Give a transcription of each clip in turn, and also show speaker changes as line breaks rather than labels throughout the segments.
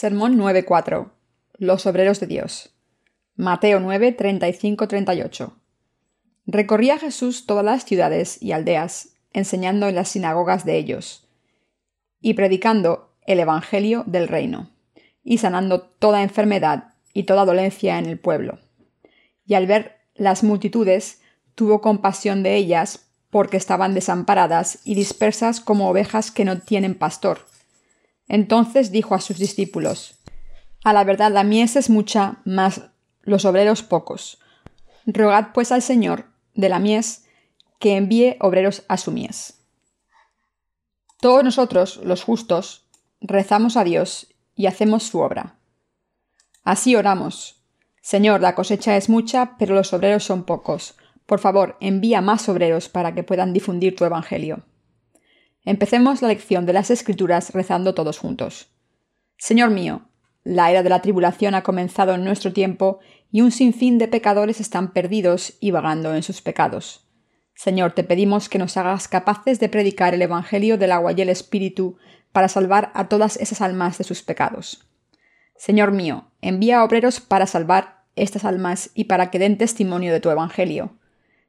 Sermón 9.4. Los obreros de Dios. Mateo 9, 38. Recorría Jesús todas las ciudades y aldeas, enseñando en las sinagogas de ellos, y predicando el Evangelio del reino, y sanando toda enfermedad y toda dolencia en el pueblo. Y al ver las multitudes, tuvo compasión de ellas, porque estaban desamparadas y dispersas como ovejas que no tienen pastor entonces dijo a sus discípulos, A la verdad la mies es mucha, mas los obreros pocos. Rogad pues al Señor de la mies que envíe obreros a su mies. Todos nosotros, los justos, rezamos a Dios y hacemos su obra. Así oramos. Señor, la cosecha es mucha, pero los obreros son pocos. Por favor, envía más obreros para que puedan difundir tu Evangelio. Empecemos la lección de las Escrituras rezando todos juntos. Señor mío, la era de la tribulación ha comenzado en nuestro tiempo y un sinfín de pecadores están perdidos y vagando en sus pecados. Señor, te pedimos que nos hagas capaces de predicar el Evangelio del agua y el Espíritu para salvar a todas esas almas de sus pecados. Señor mío, envía obreros para salvar estas almas y para que den testimonio de tu Evangelio.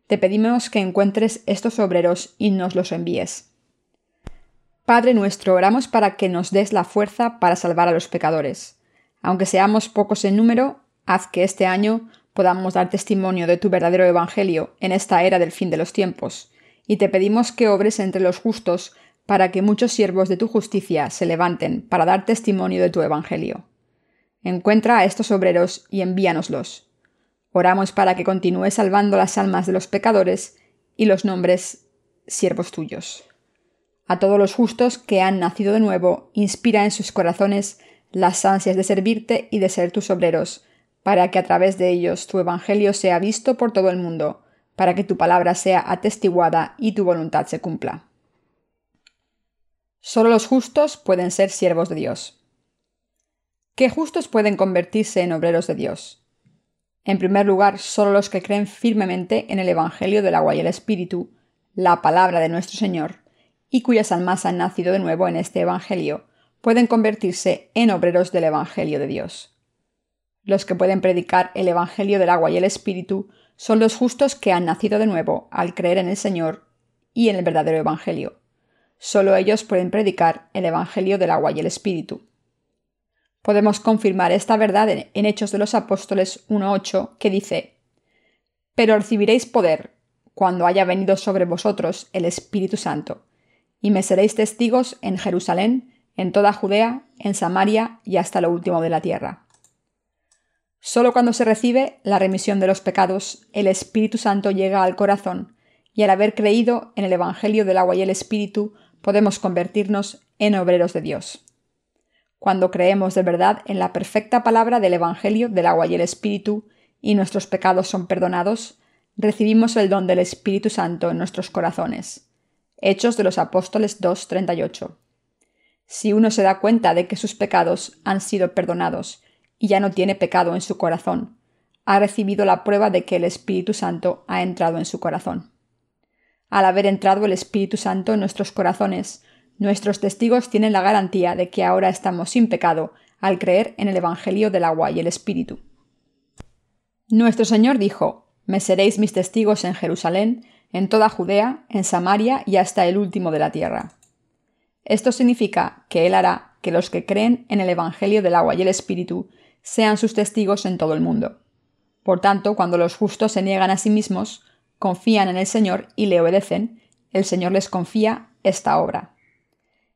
Te pedimos que encuentres estos obreros y nos los envíes. Padre nuestro, oramos para que nos des la fuerza para salvar a los pecadores. Aunque seamos pocos en número, haz que este año podamos dar testimonio de tu verdadero Evangelio en esta era del fin de los tiempos, y te pedimos que obres entre los justos para que muchos siervos de tu justicia se levanten para dar testimonio de tu Evangelio. Encuentra a estos obreros y envíanoslos. Oramos para que continúes salvando las almas de los pecadores y los nombres siervos tuyos a todos los justos que han nacido de nuevo, inspira en sus corazones las ansias de servirte y de ser tus obreros, para que a través de ellos tu Evangelio sea visto por todo el mundo, para que tu palabra sea atestiguada y tu voluntad se cumpla. Solo los justos pueden ser siervos de Dios. ¿Qué justos pueden convertirse en obreros de Dios? En primer lugar, solo los que creen firmemente en el Evangelio del agua y el Espíritu, la palabra de nuestro Señor, y cuyas almas han nacido de nuevo en este Evangelio, pueden convertirse en obreros del Evangelio de Dios. Los que pueden predicar el Evangelio del agua y el Espíritu son los justos que han nacido de nuevo al creer en el Señor y en el verdadero Evangelio. Solo ellos pueden predicar el Evangelio del agua y el Espíritu. Podemos confirmar esta verdad en Hechos de los Apóstoles 1.8, que dice, Pero recibiréis poder cuando haya venido sobre vosotros el Espíritu Santo, y me seréis testigos en Jerusalén, en toda Judea, en Samaria y hasta lo último de la tierra. Solo cuando se recibe la remisión de los pecados, el Espíritu Santo llega al corazón, y al haber creído en el Evangelio del agua y el Espíritu, podemos convertirnos en obreros de Dios. Cuando creemos de verdad en la perfecta palabra del Evangelio del agua y el Espíritu, y nuestros pecados son perdonados, recibimos el don del Espíritu Santo en nuestros corazones Hechos de los Apóstoles 2.38. Si uno se da cuenta de que sus pecados han sido perdonados y ya no tiene pecado en su corazón, ha recibido la prueba de que el Espíritu Santo ha entrado en su corazón. Al haber entrado el Espíritu Santo en nuestros corazones, nuestros testigos tienen la garantía de que ahora estamos sin pecado al creer en el Evangelio del agua y el Espíritu. Nuestro Señor dijo, Me seréis mis testigos en Jerusalén, en toda Judea, en Samaria y hasta el último de la tierra. Esto significa que Él hará que los que creen en el Evangelio del agua y el Espíritu sean sus testigos en todo el mundo. Por tanto, cuando los justos se niegan a sí mismos, confían en el Señor y le obedecen, el Señor les confía esta obra.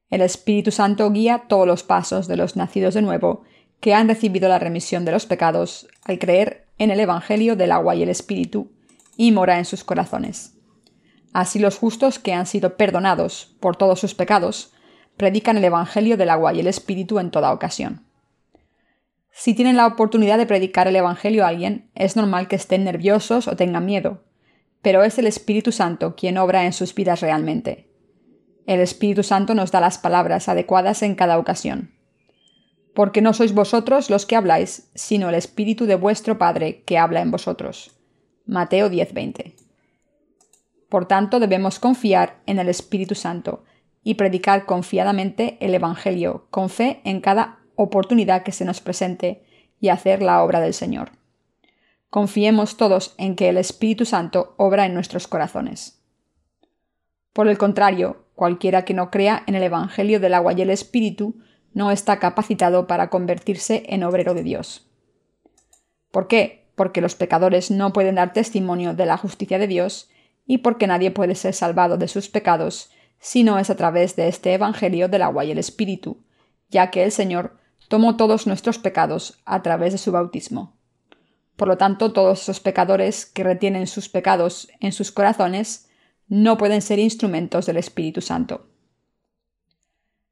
El Espíritu Santo guía todos los pasos de los nacidos de nuevo que han recibido la remisión de los pecados al creer en el Evangelio del agua y el Espíritu y mora en sus corazones. Así los justos que han sido perdonados por todos sus pecados, predican el Evangelio del agua y el Espíritu en toda ocasión. Si tienen la oportunidad de predicar el Evangelio a alguien, es normal que estén nerviosos o tengan miedo, pero es el Espíritu Santo quien obra en sus vidas realmente. El Espíritu Santo nos da las palabras adecuadas en cada ocasión. Porque no sois vosotros los que habláis, sino el Espíritu de vuestro Padre que habla en vosotros. Mateo 10:20. Por tanto, debemos confiar en el Espíritu Santo y predicar confiadamente el Evangelio con fe en cada oportunidad que se nos presente y hacer la obra del Señor. Confiemos todos en que el Espíritu Santo obra en nuestros corazones. Por el contrario, cualquiera que no crea en el Evangelio del agua y el Espíritu no está capacitado para convertirse en obrero de Dios. ¿Por qué? Porque los pecadores no pueden dar testimonio de la justicia de Dios y porque nadie puede ser salvado de sus pecados si no es a través de este Evangelio del agua y el Espíritu, ya que el Señor tomó todos nuestros pecados a través de su bautismo. Por lo tanto, todos esos pecadores que retienen sus pecados en sus corazones no pueden ser instrumentos del Espíritu Santo.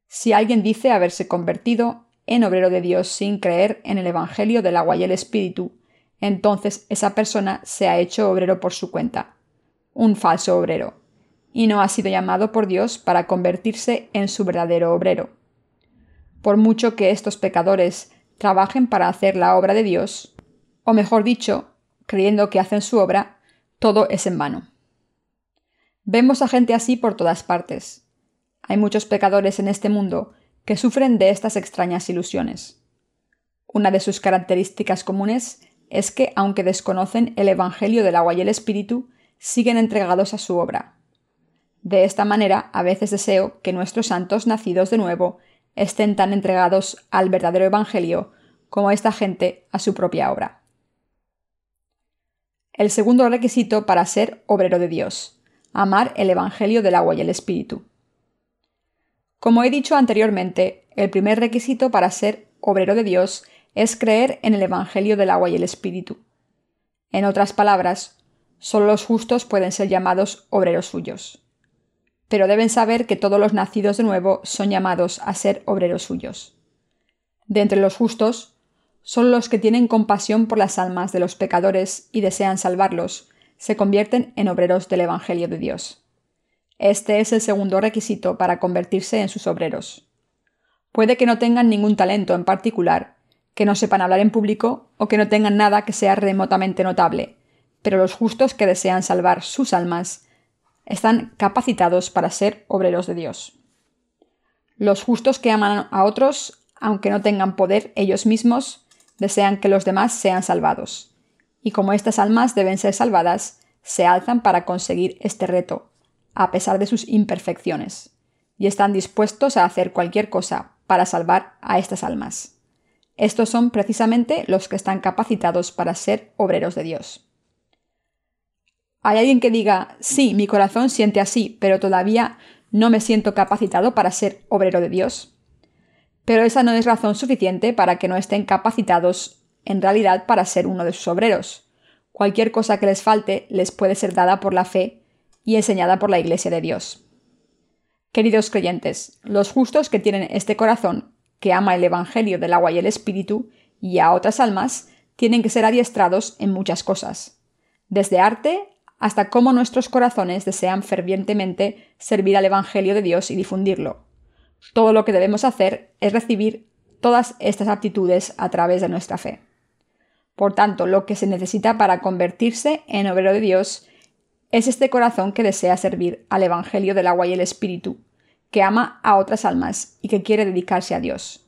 Si alguien dice haberse convertido en obrero de Dios sin creer en el Evangelio del agua y el Espíritu, entonces esa persona se ha hecho obrero por su cuenta, un falso obrero, y no ha sido llamado por Dios para convertirse en su verdadero obrero. Por mucho que estos pecadores trabajen para hacer la obra de Dios, o mejor dicho, creyendo que hacen su obra, todo es en vano. Vemos a gente así por todas partes. Hay muchos pecadores en este mundo que sufren de estas extrañas ilusiones. Una de sus características comunes es que, aunque desconocen el Evangelio del agua y el Espíritu, siguen entregados a su obra. De esta manera, a veces deseo que nuestros santos nacidos de nuevo estén tan entregados al verdadero Evangelio como esta gente a su propia obra. El segundo requisito para ser obrero de Dios, amar el Evangelio del agua y el Espíritu. Como he dicho anteriormente, el primer requisito para ser obrero de Dios es creer en el Evangelio del agua y el Espíritu. En otras palabras, solo los justos pueden ser llamados obreros suyos. Pero deben saber que todos los nacidos de nuevo son llamados a ser obreros suyos. De entre los justos, solo los que tienen compasión por las almas de los pecadores y desean salvarlos, se convierten en obreros del Evangelio de Dios. Este es el segundo requisito para convertirse en sus obreros. Puede que no tengan ningún talento en particular, que no sepan hablar en público o que no tengan nada que sea remotamente notable, pero los justos que desean salvar sus almas están capacitados para ser obreros de Dios. Los justos que aman a otros, aunque no tengan poder ellos mismos, desean que los demás sean salvados. Y como estas almas deben ser salvadas, se alzan para conseguir este reto, a pesar de sus imperfecciones, y están dispuestos a hacer cualquier cosa para salvar a estas almas. Estos son precisamente los que están capacitados para ser obreros de Dios. ¿Hay alguien que diga, sí, mi corazón siente así, pero todavía no me siento capacitado para ser obrero de Dios? Pero esa no es razón suficiente para que no estén capacitados en realidad para ser uno de sus obreros. Cualquier cosa que les falte les puede ser dada por la fe y enseñada por la Iglesia de Dios. Queridos creyentes, los justos que tienen este corazón, que ama el Evangelio del agua y el Espíritu, y a otras almas, tienen que ser adiestrados en muchas cosas, desde arte hasta cómo nuestros corazones desean fervientemente servir al Evangelio de Dios y difundirlo. Todo lo que debemos hacer es recibir todas estas aptitudes a través de nuestra fe. Por tanto, lo que se necesita para convertirse en obrero de Dios es este corazón que desea servir al Evangelio del agua y el Espíritu, que ama a otras almas y que quiere dedicarse a Dios.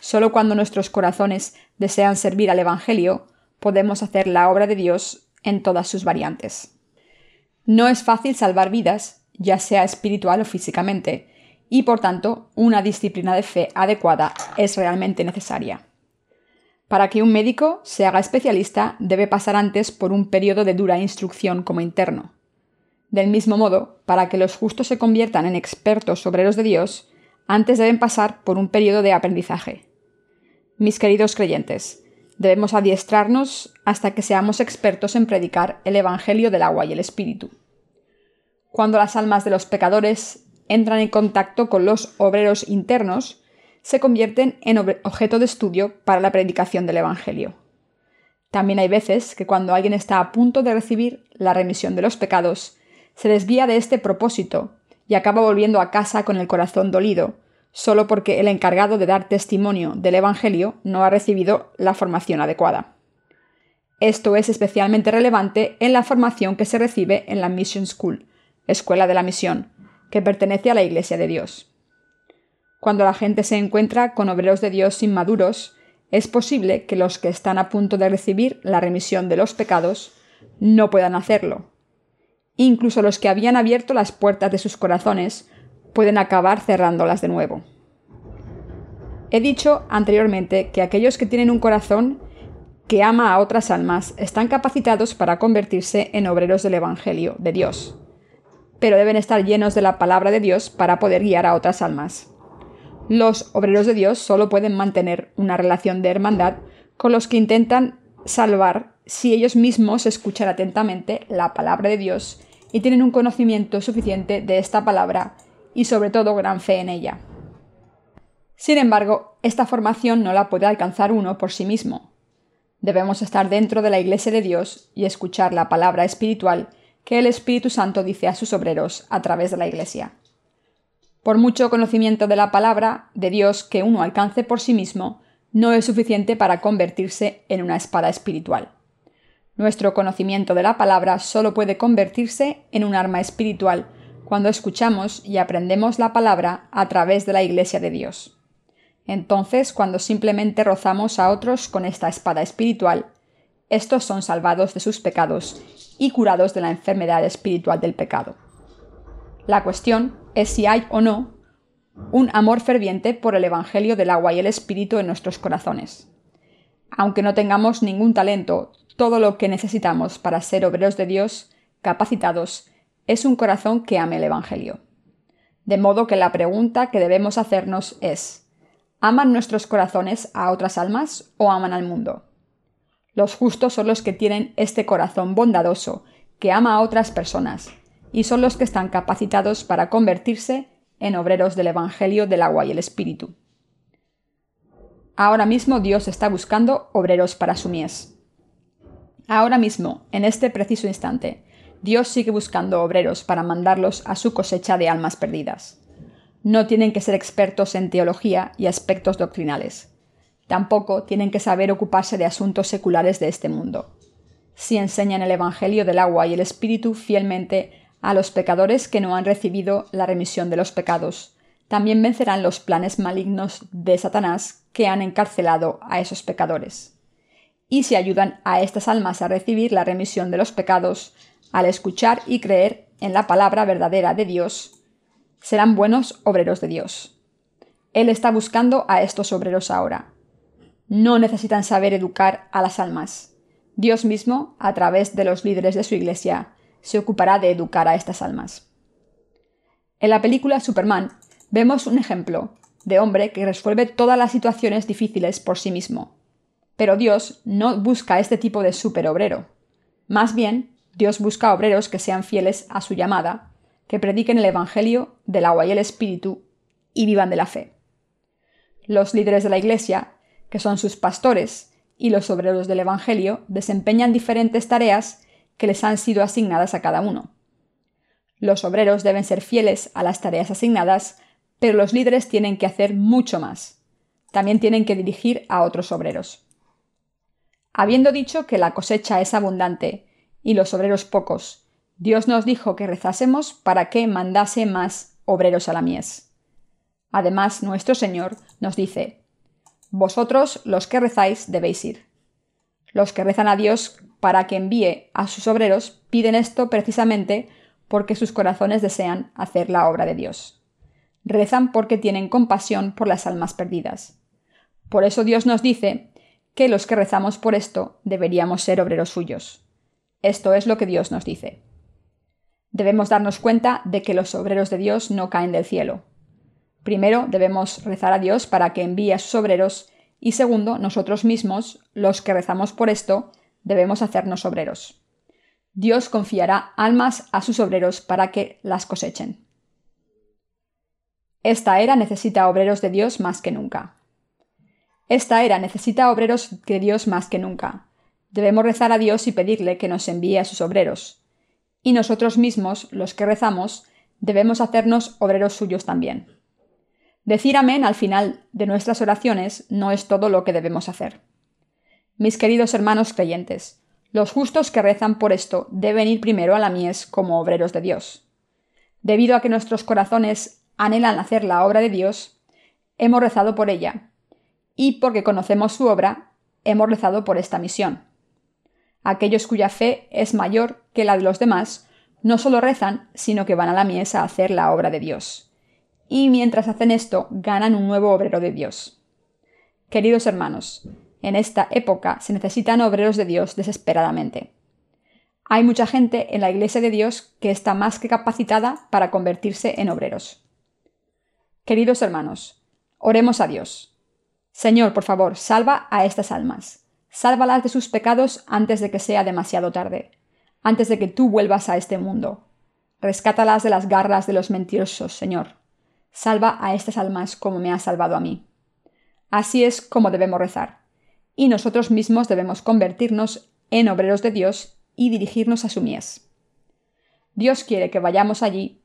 Solo cuando nuestros corazones desean servir al Evangelio, podemos hacer la obra de Dios en todas sus variantes. No es fácil salvar vidas, ya sea espiritual o físicamente, y por tanto una disciplina de fe adecuada es realmente necesaria. Para que un médico se haga especialista debe pasar antes por un periodo de dura instrucción como interno. Del mismo modo, para que los justos se conviertan en expertos obreros de Dios, antes deben pasar por un periodo de aprendizaje. Mis queridos creyentes, Debemos adiestrarnos hasta que seamos expertos en predicar el Evangelio del agua y el Espíritu. Cuando las almas de los pecadores entran en contacto con los obreros internos, se convierten en objeto de estudio para la predicación del Evangelio. También hay veces que cuando alguien está a punto de recibir la remisión de los pecados, se desvía de este propósito y acaba volviendo a casa con el corazón dolido, solo porque el encargado de dar testimonio del Evangelio no ha recibido la formación adecuada. Esto es especialmente relevante en la formación que se recibe en la Mission School, Escuela de la Misión, que pertenece a la Iglesia de Dios. Cuando la gente se encuentra con obreros de Dios inmaduros, es posible que los que están a punto de recibir la remisión de los pecados no puedan hacerlo. Incluso los que habían abierto las puertas de sus corazones pueden acabar cerrándolas de nuevo. He dicho anteriormente que aquellos que tienen un corazón que ama a otras almas están capacitados para convertirse en obreros del Evangelio de Dios, pero deben estar llenos de la palabra de Dios para poder guiar a otras almas. Los obreros de Dios solo pueden mantener una relación de hermandad con los que intentan salvar si ellos mismos escuchan atentamente la palabra de Dios y tienen un conocimiento suficiente de esta palabra y sobre todo gran fe en ella. Sin embargo, esta formación no la puede alcanzar uno por sí mismo. Debemos estar dentro de la Iglesia de Dios y escuchar la palabra espiritual que el Espíritu Santo dice a sus obreros a través de la Iglesia. Por mucho conocimiento de la palabra de Dios que uno alcance por sí mismo, no es suficiente para convertirse en una espada espiritual. Nuestro conocimiento de la palabra solo puede convertirse en un arma espiritual cuando escuchamos y aprendemos la palabra a través de la Iglesia de Dios. Entonces, cuando simplemente rozamos a otros con esta espada espiritual, estos son salvados de sus pecados y curados de la enfermedad espiritual del pecado. La cuestión es si hay o no un amor ferviente por el Evangelio del agua y el Espíritu en nuestros corazones. Aunque no tengamos ningún talento, todo lo que necesitamos para ser obreros de Dios, capacitados, es un corazón que ame el Evangelio. De modo que la pregunta que debemos hacernos es, ¿aman nuestros corazones a otras almas o aman al mundo? Los justos son los que tienen este corazón bondadoso, que ama a otras personas, y son los que están capacitados para convertirse en obreros del Evangelio del agua y el Espíritu. Ahora mismo Dios está buscando obreros para su mies. Ahora mismo, en este preciso instante, Dios sigue buscando obreros para mandarlos a su cosecha de almas perdidas. No tienen que ser expertos en teología y aspectos doctrinales. Tampoco tienen que saber ocuparse de asuntos seculares de este mundo. Si enseñan el Evangelio del agua y el Espíritu fielmente a los pecadores que no han recibido la remisión de los pecados, también vencerán los planes malignos de Satanás que han encarcelado a esos pecadores. Y si ayudan a estas almas a recibir la remisión de los pecados, al escuchar y creer en la palabra verdadera de Dios, serán buenos obreros de Dios. Él está buscando a estos obreros ahora. No necesitan saber educar a las almas. Dios mismo, a través de los líderes de su iglesia, se ocupará de educar a estas almas. En la película Superman vemos un ejemplo de hombre que resuelve todas las situaciones difíciles por sí mismo. Pero Dios no busca este tipo de superobrero. Más bien, Dios busca obreros que sean fieles a su llamada, que prediquen el Evangelio del agua y el Espíritu y vivan de la fe. Los líderes de la Iglesia, que son sus pastores, y los obreros del Evangelio desempeñan diferentes tareas que les han sido asignadas a cada uno. Los obreros deben ser fieles a las tareas asignadas, pero los líderes tienen que hacer mucho más. También tienen que dirigir a otros obreros. Habiendo dicho que la cosecha es abundante y los obreros pocos. Dios nos dijo que rezásemos para que mandase más obreros a la mies. Además, nuestro Señor nos dice, Vosotros los que rezáis debéis ir. Los que rezan a Dios para que envíe a sus obreros piden esto precisamente porque sus corazones desean hacer la obra de Dios. Rezan porque tienen compasión por las almas perdidas. Por eso Dios nos dice que los que rezamos por esto deberíamos ser obreros suyos. Esto es lo que Dios nos dice. Debemos darnos cuenta de que los obreros de Dios no caen del cielo. Primero, debemos rezar a Dios para que envíe a sus obreros y segundo, nosotros mismos, los que rezamos por esto, debemos hacernos obreros. Dios confiará almas a sus obreros para que las cosechen. Esta era necesita obreros de Dios más que nunca. Esta era necesita obreros de Dios más que nunca. Debemos rezar a Dios y pedirle que nos envíe a sus obreros. Y nosotros mismos, los que rezamos, debemos hacernos obreros suyos también. Decir amén al final de nuestras oraciones no es todo lo que debemos hacer. Mis queridos hermanos creyentes, los justos que rezan por esto deben ir primero a la mies como obreros de Dios. Debido a que nuestros corazones anhelan hacer la obra de Dios, hemos rezado por ella, y porque conocemos su obra, hemos rezado por esta misión. Aquellos cuya fe es mayor que la de los demás, no solo rezan, sino que van a la mies a hacer la obra de Dios. Y mientras hacen esto, ganan un nuevo obrero de Dios. Queridos hermanos, en esta época se necesitan obreros de Dios desesperadamente. Hay mucha gente en la Iglesia de Dios que está más que capacitada para convertirse en obreros. Queridos hermanos, oremos a Dios. Señor, por favor, salva a estas almas. Sálvalas de sus pecados antes de que sea demasiado tarde, antes de que tú vuelvas a este mundo. Rescátalas de las garras de los mentirosos, Señor. Salva a estas almas como me has salvado a mí. Así es como debemos rezar. Y nosotros mismos debemos convertirnos en obreros de Dios y dirigirnos a su mies. Dios quiere que vayamos allí,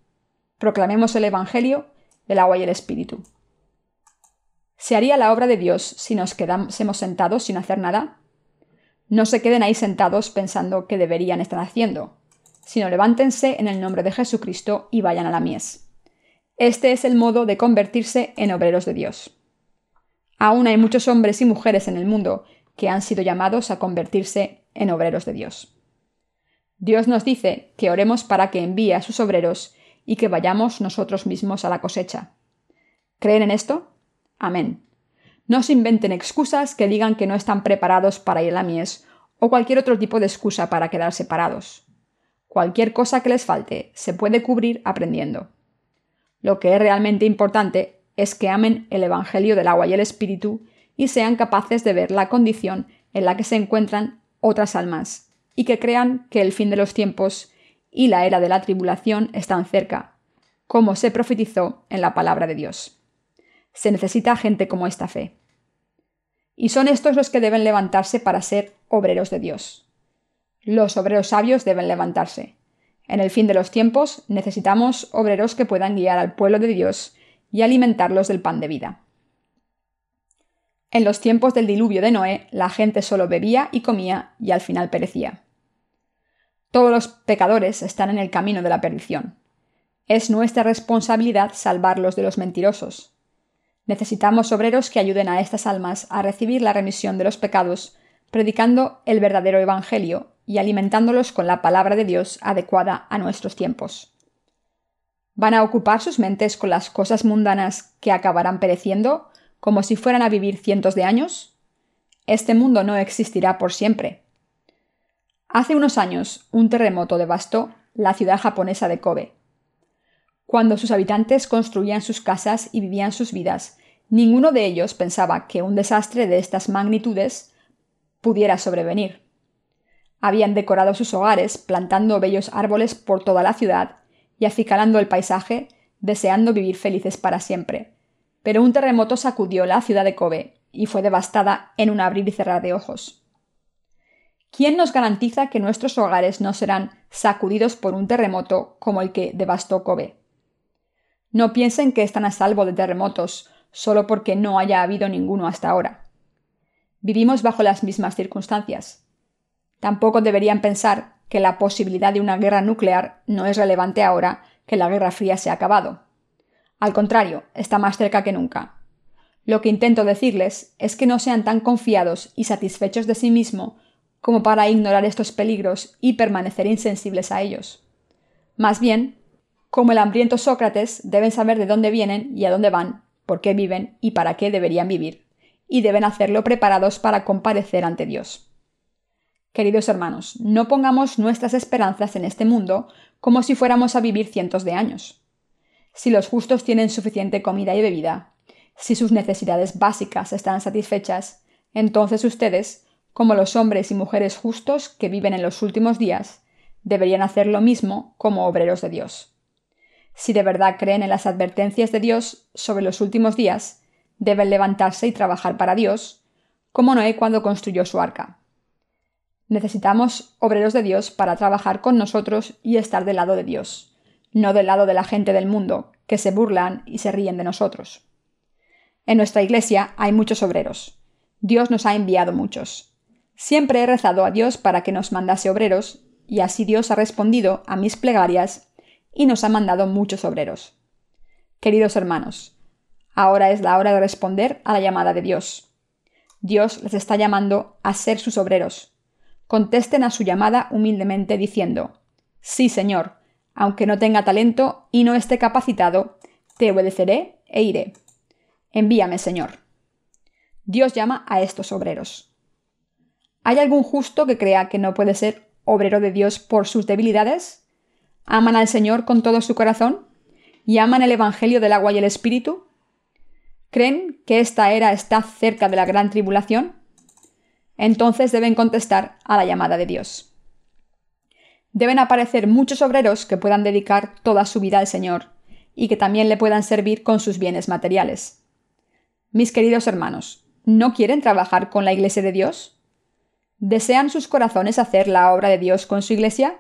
proclamemos el Evangelio del agua y el Espíritu. ¿Se haría la obra de Dios si nos quedásemos sentados sin hacer nada? No se queden ahí sentados pensando que deberían estar haciendo, sino levántense en el nombre de Jesucristo y vayan a la mies. Este es el modo de convertirse en obreros de Dios. Aún hay muchos hombres y mujeres en el mundo que han sido llamados a convertirse en obreros de Dios. Dios nos dice que oremos para que envíe a sus obreros y que vayamos nosotros mismos a la cosecha. ¿Creen en esto? Amén. No se inventen excusas que digan que no están preparados para ir a la mies o cualquier otro tipo de excusa para quedar separados. Cualquier cosa que les falte se puede cubrir aprendiendo. Lo que es realmente importante es que amen el Evangelio del agua y el Espíritu y sean capaces de ver la condición en la que se encuentran otras almas y que crean que el fin de los tiempos y la era de la tribulación están cerca, como se profetizó en la palabra de Dios. Se necesita gente como esta fe. Y son estos los que deben levantarse para ser obreros de Dios. Los obreros sabios deben levantarse. En el fin de los tiempos necesitamos obreros que puedan guiar al pueblo de Dios y alimentarlos del pan de vida. En los tiempos del diluvio de Noé, la gente solo bebía y comía y al final perecía. Todos los pecadores están en el camino de la perdición. Es nuestra responsabilidad salvarlos de los mentirosos. Necesitamos obreros que ayuden a estas almas a recibir la remisión de los pecados, predicando el verdadero Evangelio y alimentándolos con la palabra de Dios adecuada a nuestros tiempos. ¿Van a ocupar sus mentes con las cosas mundanas que acabarán pereciendo, como si fueran a vivir cientos de años? Este mundo no existirá por siempre. Hace unos años, un terremoto devastó la ciudad japonesa de Kobe. Cuando sus habitantes construían sus casas y vivían sus vidas, ninguno de ellos pensaba que un desastre de estas magnitudes pudiera sobrevenir. Habían decorado sus hogares plantando bellos árboles por toda la ciudad y acicalando el paisaje, deseando vivir felices para siempre. Pero un terremoto sacudió la ciudad de Kobe y fue devastada en un abrir y cerrar de ojos. ¿Quién nos garantiza que nuestros hogares no serán sacudidos por un terremoto como el que devastó Kobe? No piensen que están a salvo de terremotos solo porque no haya habido ninguno hasta ahora. Vivimos bajo las mismas circunstancias. Tampoco deberían pensar que la posibilidad de una guerra nuclear no es relevante ahora que la Guerra Fría se ha acabado. Al contrario, está más cerca que nunca. Lo que intento decirles es que no sean tan confiados y satisfechos de sí mismos como para ignorar estos peligros y permanecer insensibles a ellos. Más bien, como el hambriento Sócrates, deben saber de dónde vienen y a dónde van, por qué viven y para qué deberían vivir, y deben hacerlo preparados para comparecer ante Dios. Queridos hermanos, no pongamos nuestras esperanzas en este mundo como si fuéramos a vivir cientos de años. Si los justos tienen suficiente comida y bebida, si sus necesidades básicas están satisfechas, entonces ustedes, como los hombres y mujeres justos que viven en los últimos días, deberían hacer lo mismo como obreros de Dios. Si de verdad creen en las advertencias de Dios sobre los últimos días, deben levantarse y trabajar para Dios, como Noé cuando construyó su arca. Necesitamos obreros de Dios para trabajar con nosotros y estar del lado de Dios, no del lado de la gente del mundo, que se burlan y se ríen de nosotros. En nuestra iglesia hay muchos obreros. Dios nos ha enviado muchos. Siempre he rezado a Dios para que nos mandase obreros, y así Dios ha respondido a mis plegarias y nos ha mandado muchos obreros. Queridos hermanos, Ahora es la hora de responder a la llamada de Dios. Dios les está llamando a ser sus obreros. Contesten a su llamada humildemente diciendo, Sí, Señor, aunque no tenga talento y no esté capacitado, te obedeceré e iré. Envíame, Señor. Dios llama a estos obreros. ¿Hay algún justo que crea que no puede ser obrero de Dios por sus debilidades? ¿Aman al Señor con todo su corazón? ¿Y aman el Evangelio del agua y el Espíritu? ¿Creen que esta era está cerca de la gran tribulación? Entonces deben contestar a la llamada de Dios. Deben aparecer muchos obreros que puedan dedicar toda su vida al Señor y que también le puedan servir con sus bienes materiales. Mis queridos hermanos, ¿no quieren trabajar con la Iglesia de Dios? ¿Desean sus corazones hacer la obra de Dios con su Iglesia?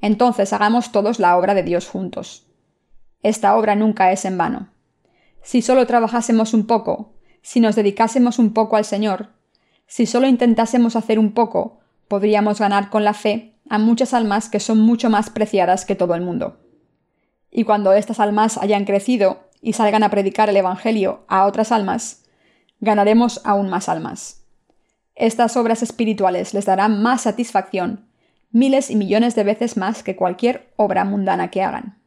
Entonces hagamos todos la obra de Dios juntos. Esta obra nunca es en vano. Si solo trabajásemos un poco, si nos dedicásemos un poco al Señor, si solo intentásemos hacer un poco, podríamos ganar con la fe a muchas almas que son mucho más preciadas que todo el mundo. Y cuando estas almas hayan crecido y salgan a predicar el Evangelio a otras almas, ganaremos aún más almas. Estas obras espirituales les darán más satisfacción, miles y millones de veces más que cualquier obra mundana que hagan.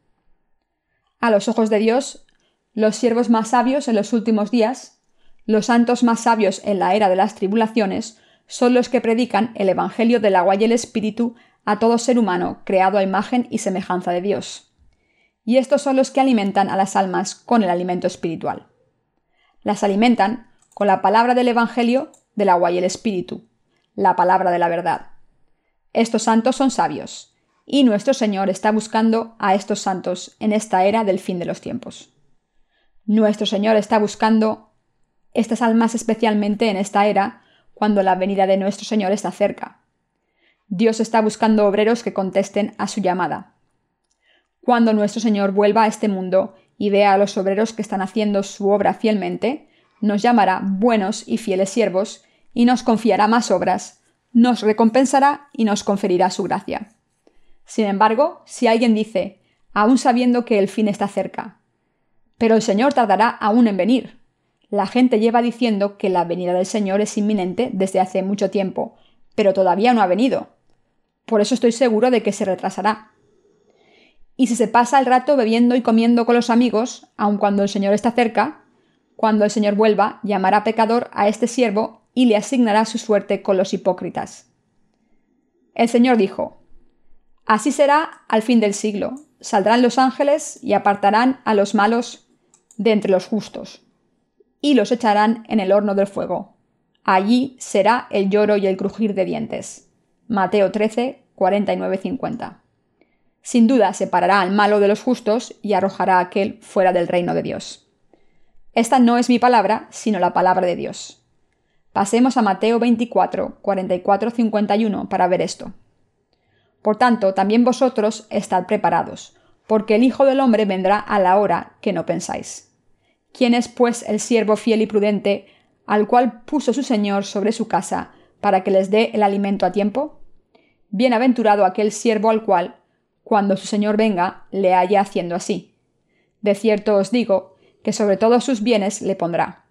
A los ojos de Dios, los siervos más sabios en los últimos días, los santos más sabios en la era de las tribulaciones, son los que predican el Evangelio del agua y el Espíritu a todo ser humano creado a imagen y semejanza de Dios y estos son los que alimentan a las almas con el alimento espiritual. Las alimentan con la palabra del Evangelio del agua y el Espíritu, la palabra de la verdad. Estos santos son sabios, y nuestro Señor está buscando a estos santos en esta era del fin de los tiempos. Nuestro Señor está buscando estas almas especialmente en esta era, cuando la venida de nuestro Señor está cerca. Dios está buscando obreros que contesten a su llamada, cuando nuestro Señor vuelva a este mundo y vea a los obreros que están haciendo su obra fielmente, nos llamará buenos y fieles siervos, y nos confiará más obras, nos recompensará y nos conferirá su gracia. Sin embargo, si alguien dice, aún sabiendo que el fin está cerca, pero el Señor tardará aún en venir. La gente lleva diciendo que la venida del Señor es inminente desde hace mucho tiempo, pero todavía no ha venido. Por eso estoy seguro de que se retrasará. Y si se pasa el rato bebiendo y comiendo con los amigos, aun cuando el Señor está cerca, cuando el Señor vuelva, llamará pecador a este siervo y le asignará su suerte con los hipócritas. El Señor dijo, Así será al fin del siglo. Saldrán los ángeles y apartarán a los malos de entre los justos, y los echarán en el horno del fuego. Allí será el lloro y el crujir de dientes. Mateo 13, 49, 50 sin duda separará al malo de los justos y arrojará a aquel fuera del reino de Dios. Esta no es mi palabra, sino la palabra de Dios. Pasemos a Mateo 24, 44, 51 para ver esto. Por tanto, también vosotros estad preparados, porque el Hijo del Hombre vendrá a la hora que no pensáis. ¿Quién es, pues, el siervo fiel y prudente, al cual puso su Señor sobre su casa, para que les dé el alimento a tiempo? Bienaventurado aquel siervo al cual, cuando su señor venga, le haya haciendo así. De cierto os digo, que sobre todos sus bienes le pondrá.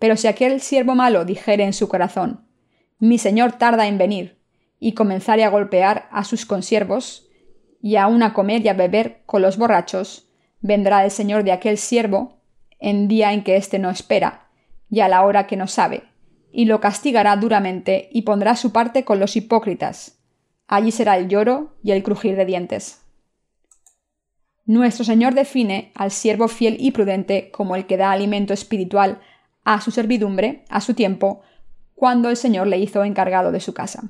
Pero si aquel siervo malo dijere en su corazón, mi señor tarda en venir, y comenzare a golpear a sus consiervos, y aun a comer y a beber con los borrachos, vendrá el señor de aquel siervo en día en que éste no espera, y a la hora que no sabe, y lo castigará duramente y pondrá su parte con los hipócritas, Allí será el lloro y el crujir de dientes. Nuestro Señor define al siervo fiel y prudente como el que da alimento espiritual a su servidumbre, a su tiempo, cuando el Señor le hizo encargado de su casa.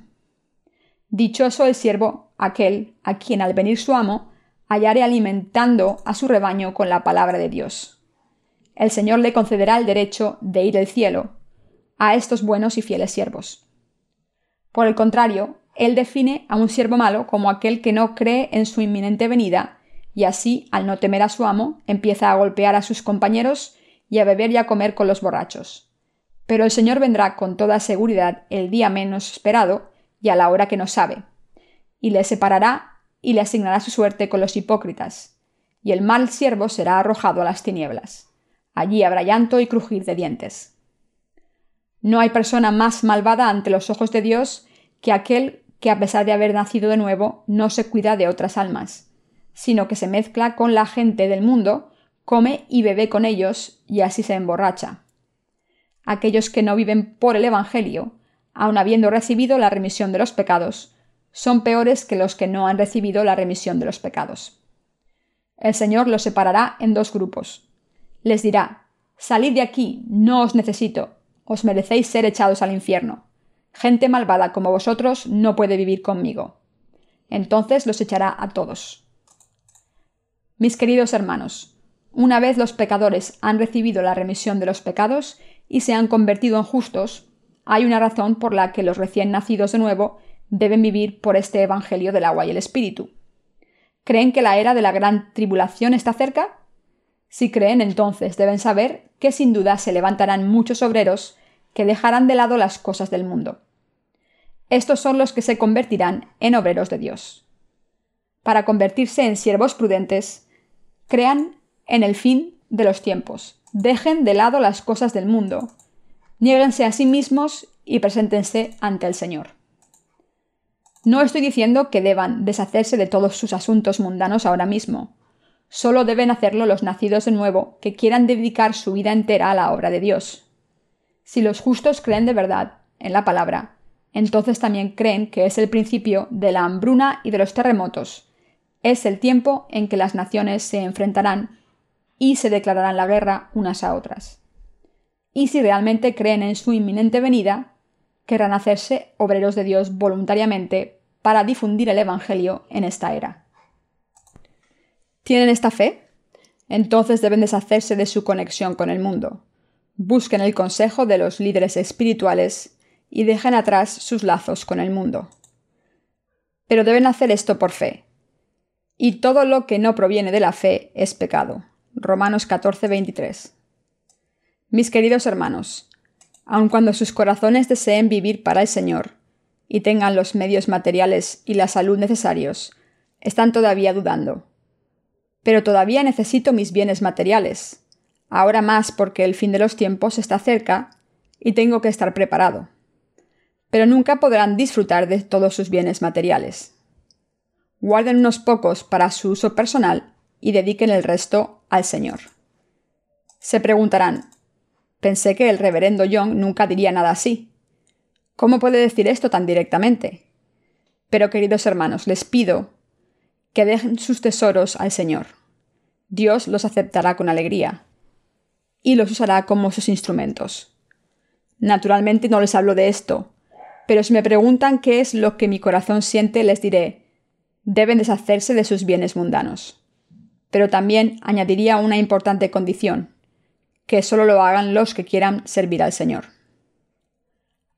Dichoso el siervo, aquel a quien al venir su amo hallare alimentando a su rebaño con la palabra de Dios. El Señor le concederá el derecho de ir al cielo a estos buenos y fieles siervos. Por el contrario, él define a un siervo malo como aquel que no cree en su inminente venida, y así, al no temer a su amo, empieza a golpear a sus compañeros y a beber y a comer con los borrachos. Pero el Señor vendrá con toda seguridad el día menos esperado y a la hora que no sabe, y le separará y le asignará su suerte con los hipócritas, y el mal siervo será arrojado a las tinieblas. Allí habrá llanto y crujir de dientes. No hay persona más malvada ante los ojos de Dios que aquel que a pesar de haber nacido de nuevo no se cuida de otras almas, sino que se mezcla con la gente del mundo, come y bebe con ellos y así se emborracha. Aquellos que no viven por el Evangelio, aun habiendo recibido la remisión de los pecados, son peores que los que no han recibido la remisión de los pecados. El Señor los separará en dos grupos. Les dirá, Salid de aquí, no os necesito, os merecéis ser echados al infierno. Gente malvada como vosotros no puede vivir conmigo. Entonces los echará a todos. Mis queridos hermanos, una vez los pecadores han recibido la remisión de los pecados y se han convertido en justos, hay una razón por la que los recién nacidos de nuevo deben vivir por este Evangelio del agua y el Espíritu. ¿Creen que la era de la gran tribulación está cerca? Si creen, entonces deben saber que sin duda se levantarán muchos obreros que dejarán de lado las cosas del mundo. Estos son los que se convertirán en obreros de Dios. Para convertirse en siervos prudentes, crean en el fin de los tiempos, dejen de lado las cosas del mundo, niéguense a sí mismos y preséntense ante el Señor. No estoy diciendo que deban deshacerse de todos sus asuntos mundanos ahora mismo. Solo deben hacerlo los nacidos de nuevo que quieran dedicar su vida entera a la obra de Dios. Si los justos creen de verdad en la palabra, entonces también creen que es el principio de la hambruna y de los terremotos. Es el tiempo en que las naciones se enfrentarán y se declararán la guerra unas a otras. Y si realmente creen en su inminente venida, querrán hacerse obreros de Dios voluntariamente para difundir el Evangelio en esta era. ¿Tienen esta fe? Entonces deben deshacerse de su conexión con el mundo. Busquen el consejo de los líderes espirituales y dejen atrás sus lazos con el mundo. Pero deben hacer esto por fe. Y todo lo que no proviene de la fe es pecado. Romanos 14, 23. Mis queridos hermanos, aun cuando sus corazones deseen vivir para el Señor y tengan los medios materiales y la salud necesarios, están todavía dudando. Pero todavía necesito mis bienes materiales, ahora más porque el fin de los tiempos está cerca y tengo que estar preparado. Pero nunca podrán disfrutar de todos sus bienes materiales. Guarden unos pocos para su uso personal y dediquen el resto al Señor. Se preguntarán, Pensé que el reverendo Young nunca diría nada así. ¿Cómo puede decir esto tan directamente? Pero queridos hermanos, les pido que dejen sus tesoros al Señor. Dios los aceptará con alegría y los usará como sus instrumentos. Naturalmente no les hablo de esto, pero si me preguntan qué es lo que mi corazón siente, les diré, deben deshacerse de sus bienes mundanos. Pero también añadiría una importante condición que solo lo hagan los que quieran servir al Señor.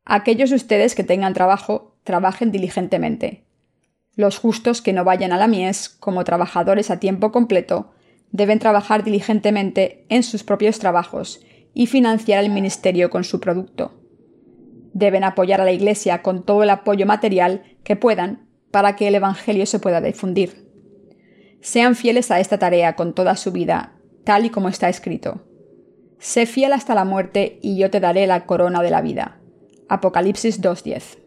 Aquellos de ustedes que tengan trabajo, trabajen diligentemente. Los justos que no vayan a la mies como trabajadores a tiempo completo deben trabajar diligentemente en sus propios trabajos y financiar el ministerio con su producto. Deben apoyar a la Iglesia con todo el apoyo material que puedan para que el Evangelio se pueda difundir. Sean fieles a esta tarea con toda su vida, tal y como está escrito. Sé fiel hasta la muerte y yo te daré la corona de la vida. Apocalipsis 2.10.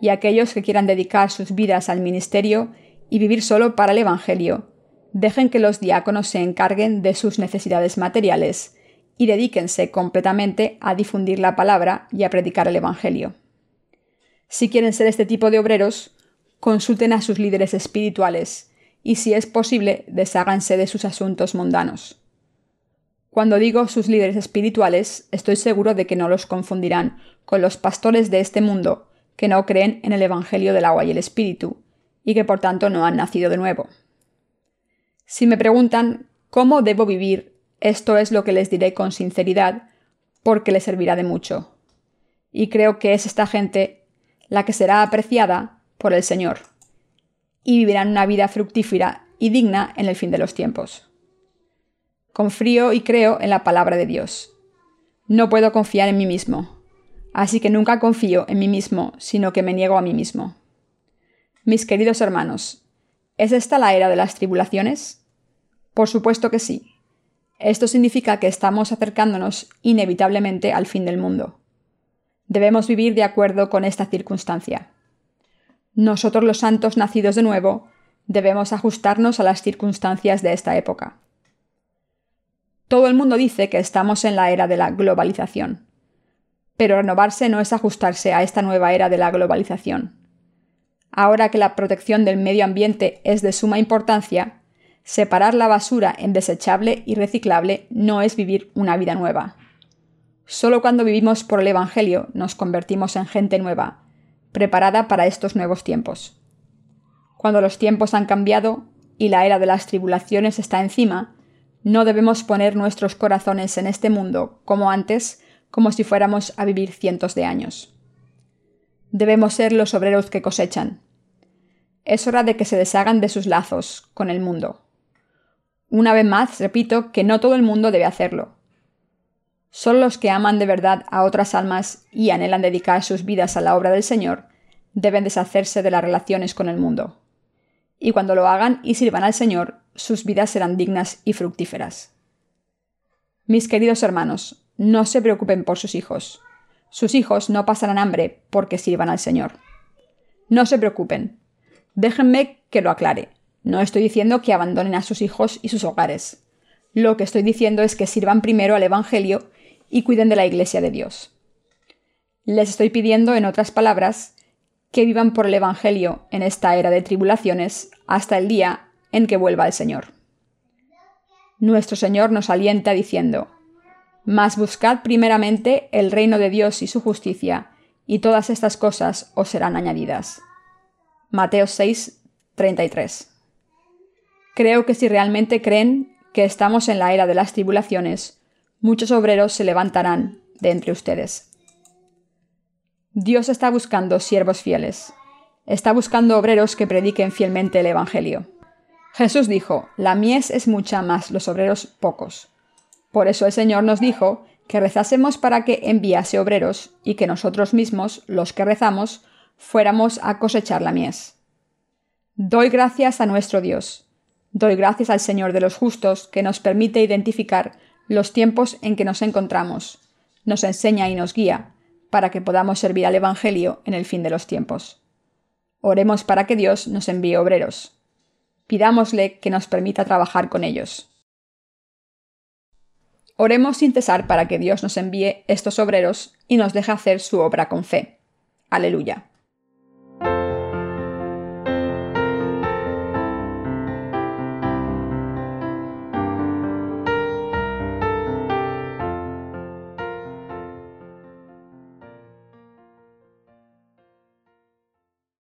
Y aquellos que quieran dedicar sus vidas al ministerio y vivir solo para el Evangelio, dejen que los diáconos se encarguen de sus necesidades materiales y dedíquense completamente a difundir la palabra y a predicar el Evangelio. Si quieren ser este tipo de obreros, consulten a sus líderes espirituales y, si es posible, desháganse de sus asuntos mundanos. Cuando digo sus líderes espirituales, estoy seguro de que no los confundirán con los pastores de este mundo, que no creen en el Evangelio del agua y el Espíritu, y que por tanto no han nacido de nuevo. Si me preguntan cómo debo vivir, esto es lo que les diré con sinceridad, porque les servirá de mucho. Y creo que es esta gente la que será apreciada por el Señor, y vivirán una vida fructífera y digna en el fin de los tiempos. Confío y creo en la palabra de Dios. No puedo confiar en mí mismo. Así que nunca confío en mí mismo, sino que me niego a mí mismo. Mis queridos hermanos, ¿es esta la era de las tribulaciones? Por supuesto que sí. Esto significa que estamos acercándonos inevitablemente al fin del mundo. Debemos vivir de acuerdo con esta circunstancia. Nosotros los santos nacidos de nuevo debemos ajustarnos a las circunstancias de esta época. Todo el mundo dice que estamos en la era de la globalización. Pero renovarse no es ajustarse a esta nueva era de la globalización. Ahora que la protección del medio ambiente es de suma importancia, Separar la basura en desechable y reciclable no es vivir una vida nueva. Solo cuando vivimos por el Evangelio nos convertimos en gente nueva, preparada para estos nuevos tiempos. Cuando los tiempos han cambiado y la era de las tribulaciones está encima, no debemos poner nuestros corazones en este mundo como antes, como si fuéramos a vivir cientos de años. Debemos ser los obreros que cosechan. Es hora de que se deshagan de sus lazos con el mundo. Una vez más, repito que no todo el mundo debe hacerlo. Solo los que aman de verdad a otras almas y anhelan dedicar sus vidas a la obra del Señor deben deshacerse de las relaciones con el mundo. Y cuando lo hagan y sirvan al Señor, sus vidas serán dignas y fructíferas. Mis queridos hermanos, no se preocupen por sus hijos. Sus hijos no pasarán hambre porque sirvan al Señor. No se preocupen. Déjenme que lo aclare. No estoy diciendo que abandonen a sus hijos y sus hogares. Lo que estoy diciendo es que sirvan primero al Evangelio y cuiden de la Iglesia de Dios. Les estoy pidiendo, en otras palabras, que vivan por el Evangelio en esta era de tribulaciones hasta el día en que vuelva el Señor. Nuestro Señor nos alienta diciendo, Mas buscad primeramente el reino de Dios y su justicia, y todas estas cosas os serán añadidas. Mateo 6, 33. Creo que si realmente creen que estamos en la era de las tribulaciones, muchos obreros se levantarán de entre ustedes. Dios está buscando siervos fieles. Está buscando obreros que prediquen fielmente el Evangelio. Jesús dijo, la mies es mucha, más los obreros pocos. Por eso el Señor nos dijo que rezásemos para que enviase obreros y que nosotros mismos, los que rezamos, fuéramos a cosechar la mies. Doy gracias a nuestro Dios Doy gracias al Señor de los justos que nos permite identificar los tiempos en que nos encontramos, nos enseña y nos guía, para que podamos servir al Evangelio en el fin de los tiempos. Oremos para que Dios nos envíe obreros. Pidámosle que nos permita trabajar con ellos. Oremos sin cesar para que Dios nos envíe estos obreros y nos deje hacer su obra con fe. Aleluya.